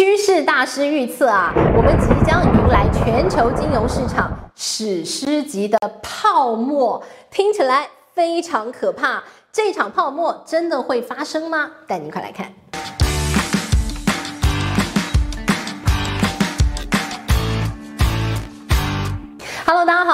趋势大师预测啊，我们即将迎来全球金融市场史诗级的泡沫，听起来非常可怕。这场泡沫真的会发生吗？带您快来看。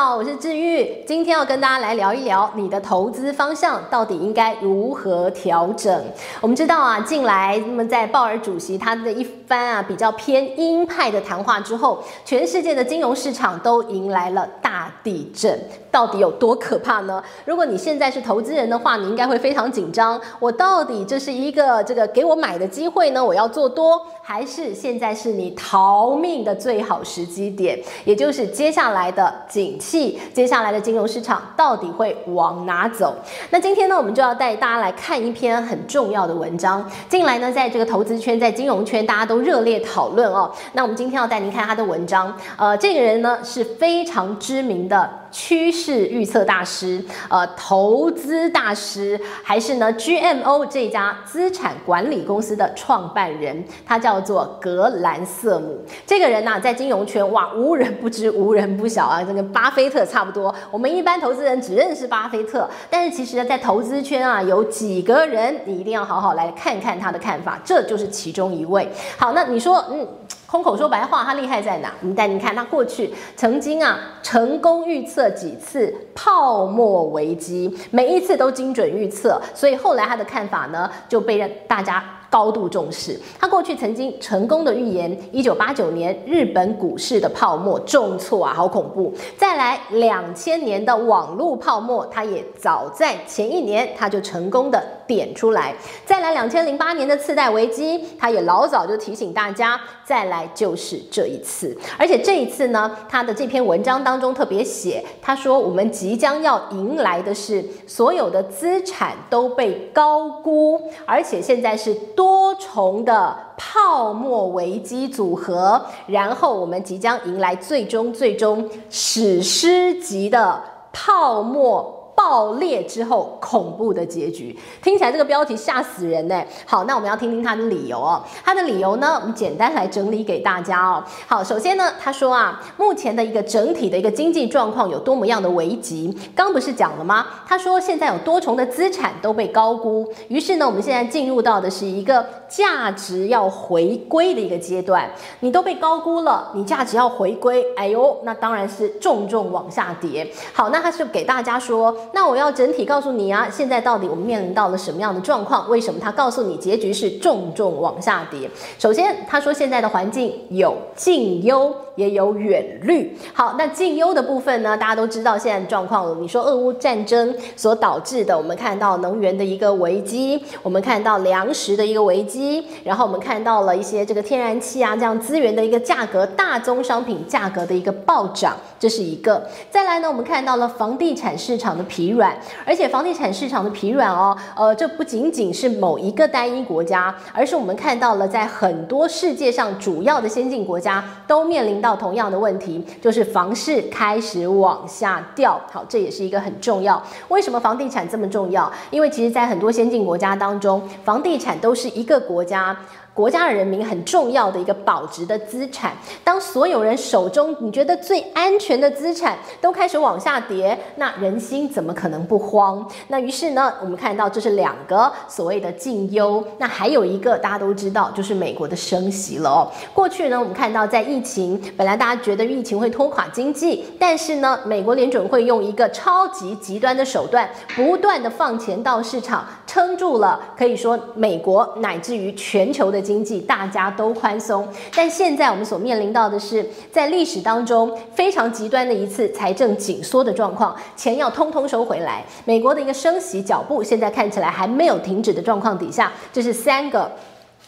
好，我是治愈，今天要跟大家来聊一聊你的投资方向到底应该如何调整。我们知道啊，近来那么在鲍尔主席他的一番啊比较偏鹰派的谈话之后，全世界的金融市场都迎来了大地震。到底有多可怕呢？如果你现在是投资人的话，你应该会非常紧张。我到底这是一个这个给我买的机会呢？我要做多，还是现在是你逃命的最好时机点？也就是接下来的景气，接下来的金融市场到底会往哪走？那今天呢，我们就要带大家来看一篇很重要的文章。近来呢，在这个投资圈，在金融圈，大家都热烈讨论哦。那我们今天要带您看他的文章。呃，这个人呢是非常知名的。趋势预测大师，呃，投资大师，还是呢 GMO 这家资产管理公司的创办人，他叫做格兰瑟姆。这个人呢、在金融圈哇，无人不知，无人不晓啊，这跟巴菲特差不多。我们一般投资人只认识巴菲特，但是其实呢，在投资圈啊，有几个人你一定要好好来看看他的看法，这就是其中一位。好，那你说，嗯。空口说白话，他厉害在哪？我们带您看，他过去曾经啊成功预测几次泡沫危机，每一次都精准预测，所以后来他的看法呢就被大家高度重视。他过去曾经成功的预言，一九八九年日本股市的泡沫重挫啊，好恐怖。再来两千年的网络泡沫，他也早在前一年他就成功的点出来。再来两千零八年的次贷危机，他也老早就提醒大家。再来就是这一次，而且这一次呢，他的这篇文章当中特别写，他说我们即将要迎来的是所有的资产都被高估，而且现在是多重的泡沫危机组合，然后我们即将迎来最终最终史诗级的泡沫。爆裂之后恐怖的结局，听起来这个标题吓死人呢。好，那我们要听听他的理由哦。他的理由呢，我们简单来整理给大家哦。好，首先呢，他说啊，目前的一个整体的一个经济状况有多么样的危急？刚不是讲了吗？他说现在有多重的资产都被高估，于是呢，我们现在进入到的是一个价值要回归的一个阶段。你都被高估了，你价值要回归，哎呦，那当然是重重往下跌。好，那他是给大家说。那我要整体告诉你啊，现在到底我们面临到了什么样的状况？为什么他告诉你结局是重重往下跌？首先，他说现在的环境有近忧。也有远虑。好，那近忧的部分呢？大家都知道现在的状况了。你说俄乌战争所导致的，我们看到能源的一个危机，我们看到粮食的一个危机，然后我们看到了一些这个天然气啊这样资源的一个价格，大宗商品价格的一个暴涨，这是一个。再来呢，我们看到了房地产市场的疲软，而且房地产市场的疲软哦，呃，这不仅仅是某一个单一国家，而是我们看到了在很多世界上主要的先进国家都面临到。到同样的问题，就是房市开始往下掉。好，这也是一个很重要。为什么房地产这么重要？因为其实，在很多先进国家当中，房地产都是一个国家。国家的人民很重要的一个保值的资产。当所有人手中你觉得最安全的资产都开始往下跌，那人心怎么可能不慌？那于是呢，我们看到这是两个所谓的近忧。那还有一个大家都知道，就是美国的升息了哦。过去呢，我们看到在疫情本来大家觉得疫情会拖垮经济，但是呢，美国联准会用一个超级极端的手段，不断的放钱到市场，撑住了。可以说，美国乃至于全球的。经济大家都宽松，但现在我们所面临到的是，在历史当中非常极端的一次财政紧缩的状况，钱要通通收回来。美国的一个升息脚步现在看起来还没有停止的状况底下，这是三个。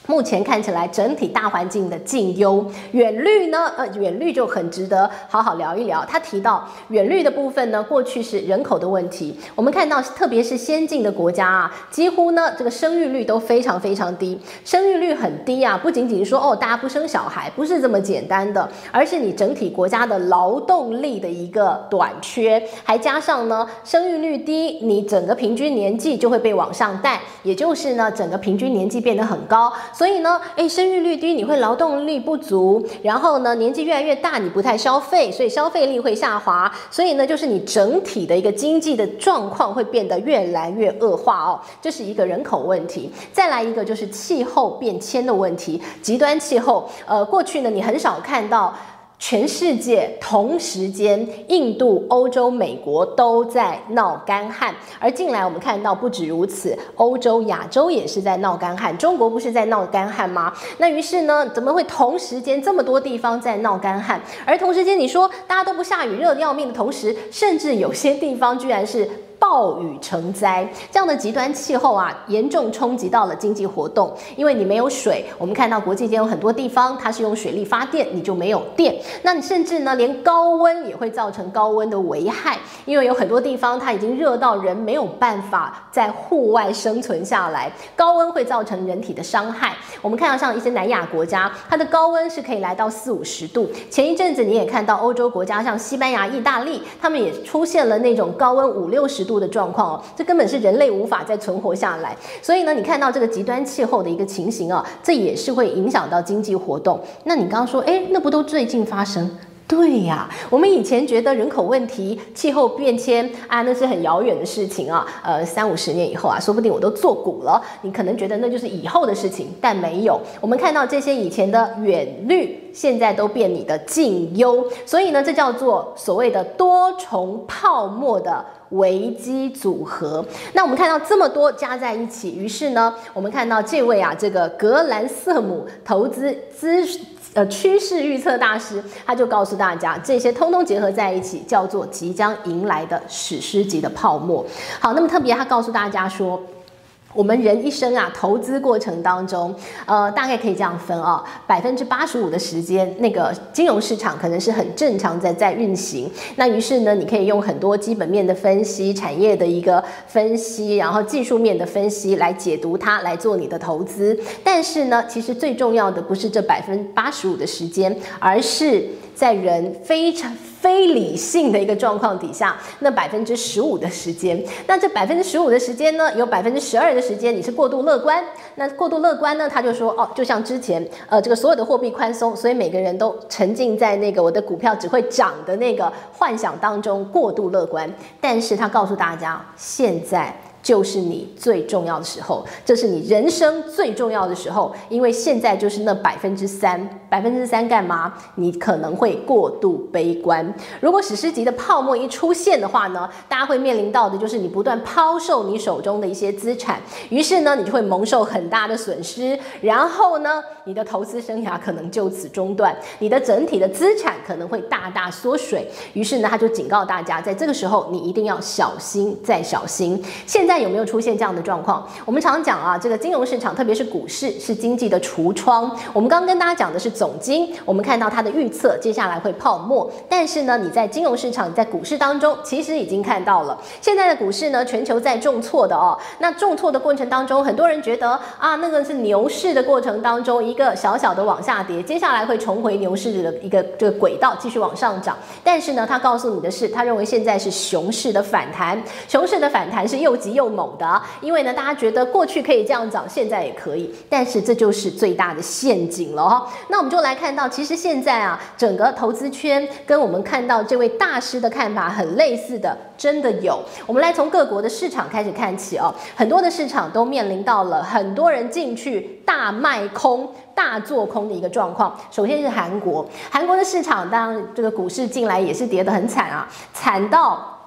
目前看起来整体大环境的近忧，远虑呢？呃，远虑就很值得好好聊一聊。他提到远虑的部分呢，过去是人口的问题。我们看到，特别是先进的国家啊，几乎呢这个生育率都非常非常低，生育率很低啊，不仅仅是说哦大家不生小孩，不是这么简单的，而是你整体国家的劳动力的一个短缺，还加上呢生育率低，你整个平均年纪就会被往上带，也就是呢整个平均年纪变得很高。所以呢，诶，生育率低，你会劳动力不足，然后呢，年纪越来越大，你不太消费，所以消费力会下滑，所以呢，就是你整体的一个经济的状况会变得越来越恶化哦，这是一个人口问题。再来一个就是气候变迁的问题，极端气候，呃，过去呢，你很少看到。全世界同时间，印度、欧洲、美国都在闹干旱，而近来我们看到不止如此，欧洲、亚洲也是在闹干旱。中国不是在闹干旱吗？那于是呢，怎么会同时间这么多地方在闹干旱？而同时间，你说大家都不下雨，热得要命的同时，甚至有些地方居然是。暴雨成灾，这样的极端气候啊，严重冲击到了经济活动。因为你没有水，我们看到国际间有很多地方，它是用水力发电，你就没有电。那你甚至呢，连高温也会造成高温的危害，因为有很多地方它已经热到人没有办法在户外生存下来。高温会造成人体的伤害。我们看到像一些南亚国家，它的高温是可以来到四五十度。前一阵子你也看到欧洲国家，像西班牙、意大利，他们也出现了那种高温五六十度的状况哦，这根本是人类无法再存活下来。所以呢，你看到这个极端气候的一个情形啊，这也是会影响到经济活动。那你刚刚说，哎，那不都最近发生？对呀，我们以前觉得人口问题、气候变迁啊，那是很遥远的事情啊。呃，三五十年以后啊，说不定我都做古了。你可能觉得那就是以后的事情，但没有。我们看到这些以前的远虑，现在都变你的近忧。所以呢，这叫做所谓的多重泡沫的危机组合。那我们看到这么多加在一起，于是呢，我们看到这位啊，这个格兰瑟姆投资资。呃，趋势预测大师，他就告诉大家，这些通通结合在一起，叫做即将迎来的史诗级的泡沫。好，那么特别，他告诉大家说。我们人一生啊，投资过程当中，呃，大概可以这样分啊，百分之八十五的时间，那个金融市场可能是很正常在在运行。那于是呢，你可以用很多基本面的分析、产业的一个分析，然后技术面的分析来解读它，来做你的投资。但是呢，其实最重要的不是这百分之八十五的时间，而是在人非常。非理性的一个状况底下，那百分之十五的时间，那这百分之十五的时间呢，有百分之十二的时间你是过度乐观。那过度乐观呢，他就说哦，就像之前呃这个所有的货币宽松，所以每个人都沉浸在那个我的股票只会涨的那个幻想当中过度乐观。但是他告诉大家，现在。就是你最重要的时候，这是你人生最重要的时候，因为现在就是那百分之三，百分之三干嘛？你可能会过度悲观。如果史诗级的泡沫一出现的话呢，大家会面临到的就是你不断抛售你手中的一些资产，于是呢，你就会蒙受很大的损失，然后呢，你的投资生涯可能就此中断，你的整体的资产可能会大大缩水。于是呢，他就警告大家，在这个时候你一定要小心再小心。现在有没有出现这样的状况？我们常讲啊，这个金融市场，特别是股市，是经济的橱窗。我们刚跟大家讲的是总经，我们看到它的预测，接下来会泡沫。但是呢，你在金融市场，在股市当中，其实已经看到了，现在的股市呢，全球在重挫的哦。那重挫的过程当中，很多人觉得啊，那个是牛市的过程当中一个小小的往下跌，接下来会重回牛市的一个这个轨道，继续往上涨。但是呢，他告诉你的是，他认为现在是熊市的反弹，熊市的反弹是又急又。又猛的，因为呢，大家觉得过去可以这样涨，现在也可以，但是这就是最大的陷阱了哈。那我们就来看到，其实现在啊，整个投资圈跟我们看到这位大师的看法很类似的，真的有。我们来从各国的市场开始看起哦，很多的市场都面临到了很多人进去大卖空、大做空的一个状况。首先是韩国，韩国的市场，当然这个股市进来也是跌得很惨啊，惨到。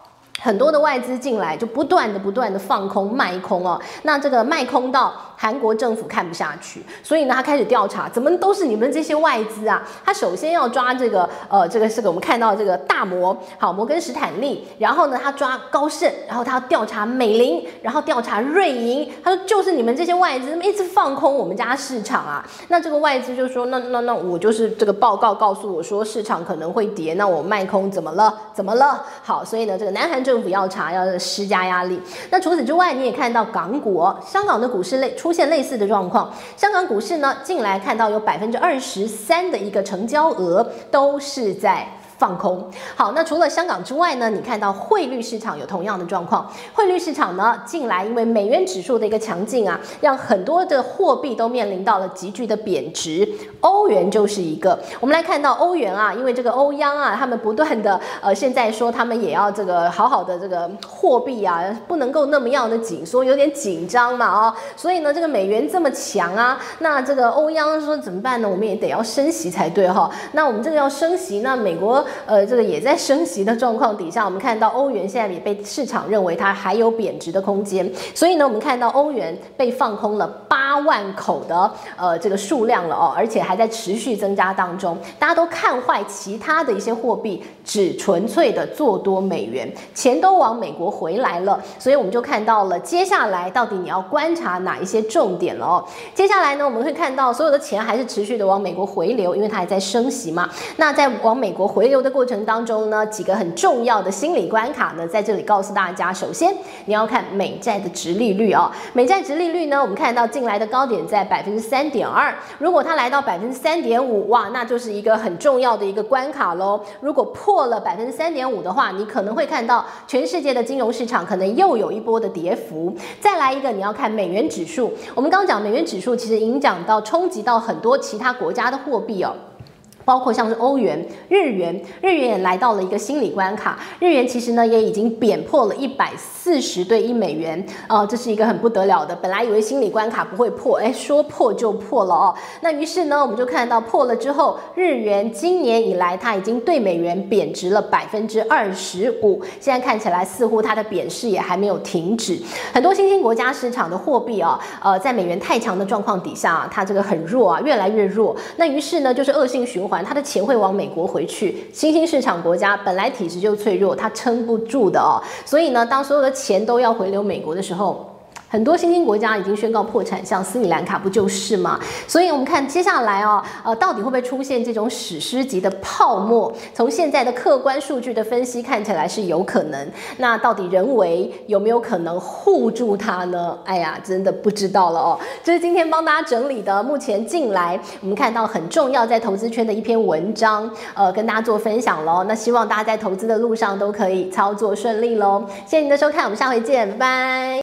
很多的外资进来，就不断的、不断的放空、卖空哦。那这个卖空到韩国政府看不下去，所以呢，他开始调查，怎么都是你们这些外资啊？他首先要抓这个，呃，这个是个我们看到这个大摩，好，摩根士坦利。然后呢，他抓高盛，然后他要调查美林，然后调查瑞银。他说，就是你们这些外资一直放空我们家市场啊。那这个外资就说，那那那我就是这个报告告诉我说市场可能会跌，那我卖空怎么了？怎么了？好，所以呢，这个南韩政府要查，要施加压力。那除此之外，你也看到港股、香港的股市类出出现类似的状况。香港股市呢，近来看到有百分之二十三的一个成交额都是在放空。好，那除了香港之外呢，你看到汇率市场有同样的状况。汇率市场呢，近来因为美元指数的一个强劲啊，让很多的货币都面临到了急剧的贬值。欧元就是一个。我们来看到欧元啊，因为这个欧央啊，他们不断的呃，现在说他们也要这个好好的这个货币啊，不能够那么样的紧缩，有点紧张嘛啊、所以呢，这个美元这么强啊，那这个欧央说怎么办呢？我们也得要升息才对哈、那我们这个要升息，那美国呃这个也在升息的状况底下，我们看到欧元现在也被市场认为它还有贬值的空间，所以呢，我们看到欧元被放空了八万口的呃这个数量了哦，而且还在持续增加当中，大家都看坏其他的一些货币，只纯粹的做多美元，钱都往美国回来了，所以我们就看到了接下来到底你要观察哪一些重点了哦。接下来呢，我们会看到所有的钱还是持续的往美国回流，因为它还在升息嘛。那在往美国回流的过程当中呢，几个很重要的心理关卡呢，在这里告诉大家。首先，你要看美债的殖利率哦。美债殖利率呢，我们看到近来的高点在百分之三点二。如果它来到百分之三点五，哇，那就是一个很重要的一个关卡喽。如果破了百分之三点五的话，你可能会看到全世界的金融市场可能又有一波的跌幅。再来一个，你要看美元指数。我们刚讲美元指数，其实影响到冲击到很多其他国家的货币哦。包括像是欧元、日元，日元也来到了一个心理关卡。日元其实呢也已经贬破了一百四十对一美元，啊，这是一个很不得了的。本来以为心理关卡不会破，哎，说破就破了哦。那于是呢，我们就看到破了之后，日元今年以来它已经对美元贬值了百分之二十五。现在看起来似乎它的贬势也还没有停止。很多新兴国家市场的货币啊，呃，在美元太强的状况底下，啊它这个很弱啊，越来越弱。那于是呢，就是恶性循环。他的钱会往美国回去，新兴市场国家本来体质就脆弱，它撑不住的哦。所以呢，当所有的钱都要回流美国的时候，很多新兴国家已经宣告破产，像斯里兰卡不就是吗？所以我们看接下来哦，呃，到底会不会出现这种史诗级的泡沫？从现在的客观数据的分析看起来是有可能。那到底人为有没有可能护住它呢？哎呀，真的不知道了哦。这是今天帮大家整理的，目前进来我们看到很重要在投资圈的一篇文章，呃，跟大家做分享喽。那希望大家在投资的路上都可以操作顺利喽。谢谢您的收看，我们下回见，拜拜。